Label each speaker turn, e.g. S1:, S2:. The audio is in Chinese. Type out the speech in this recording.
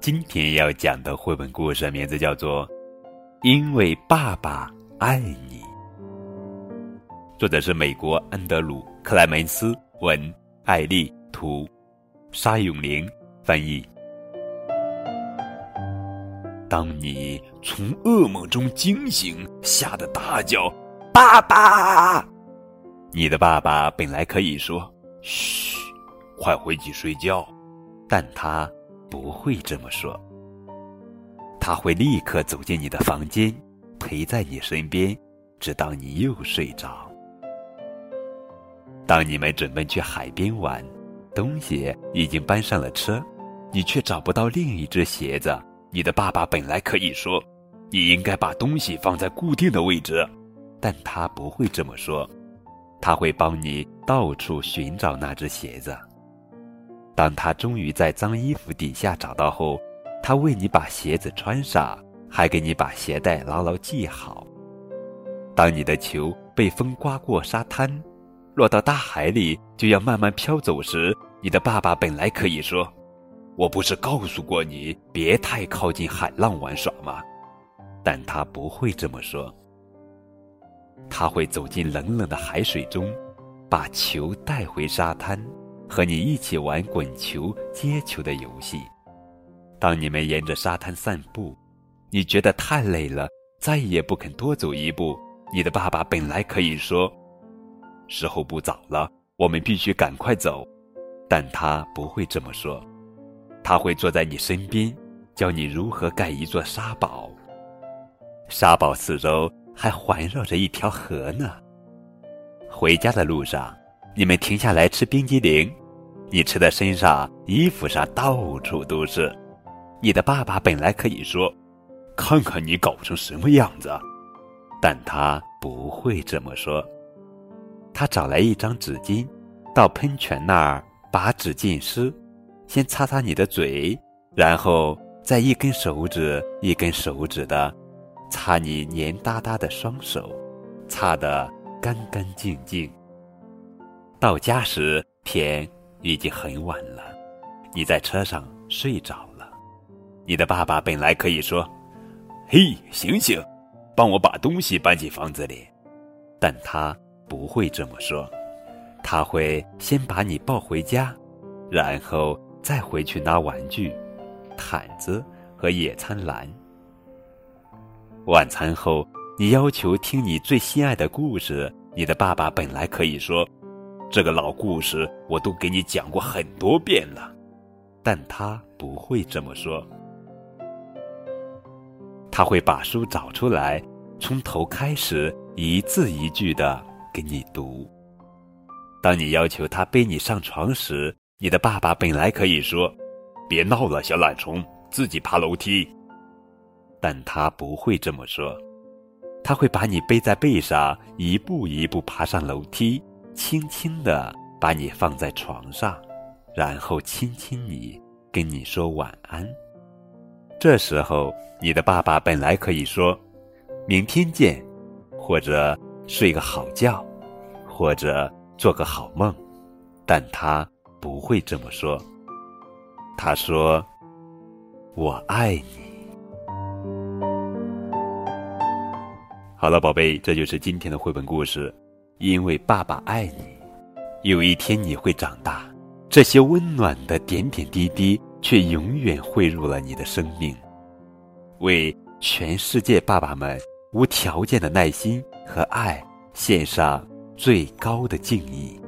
S1: 今天要讲的绘本故事名字叫做《因为爸爸爱你》，作者是美国安德鲁·克莱门斯文，艾丽图，沙永玲翻译。当你从噩梦中惊醒，吓得大叫“爸爸”，你的爸爸本来可以说“嘘，快回去睡觉”，但他不会这么说。他会立刻走进你的房间，陪在你身边，直到你又睡着。当你们准备去海边玩，东西已经搬上了车，你却找不到另一只鞋子。你的爸爸本来可以说：“你应该把东西放在固定的位置。”但他不会这么说，他会帮你到处寻找那只鞋子。当他终于在脏衣服底下找到后，他为你把鞋子穿上，还给你把鞋带牢牢系好。当你的球被风刮过沙滩，落到大海里就要慢慢飘走时，你的爸爸本来可以说。我不是告诉过你别太靠近海浪玩耍吗？但他不会这么说。他会走进冷冷的海水中，把球带回沙滩，和你一起玩滚球、接球的游戏。当你们沿着沙滩散步，你觉得太累了，再也不肯多走一步。你的爸爸本来可以说：“时候不早了，我们必须赶快走。”但他不会这么说。他会坐在你身边，教你如何盖一座沙堡。沙堡四周还环绕着一条河呢。回家的路上，你们停下来吃冰激凌，你吃的身上、衣服上到处都是。你的爸爸本来可以说：“看看你搞成什么样子。”但他不会这么说。他找来一张纸巾，到喷泉那儿把纸浸湿。先擦擦你的嘴，然后再一根手指一根手指的擦你黏哒哒的双手，擦得干干净净。到家时天已经很晚了，你在车上睡着了。你的爸爸本来可以说：“嘿，醒醒，帮我把东西搬进房子里。”但他不会这么说，他会先把你抱回家，然后。再回去拿玩具、毯子和野餐篮。晚餐后，你要求听你最心爱的故事。你的爸爸本来可以说：“这个老故事我都给你讲过很多遍了。”但他不会这么说。他会把书找出来，从头开始，一字一句的给你读。当你要求他背你上床时，你的爸爸本来可以说：“别闹了，小懒虫，自己爬楼梯。”但他不会这么说，他会把你背在背上，一步一步爬上楼梯，轻轻地把你放在床上，然后亲亲你，跟你说晚安。这时候，你的爸爸本来可以说：“明天见”，或者“睡个好觉”，或者“做个好梦”，但他。不会这么说。他说：“我爱你。”好了，宝贝，这就是今天的绘本故事。因为爸爸爱你，有一天你会长大，这些温暖的点点滴滴却永远汇入了你的生命。为全世界爸爸们无条件的耐心和爱献上最高的敬意。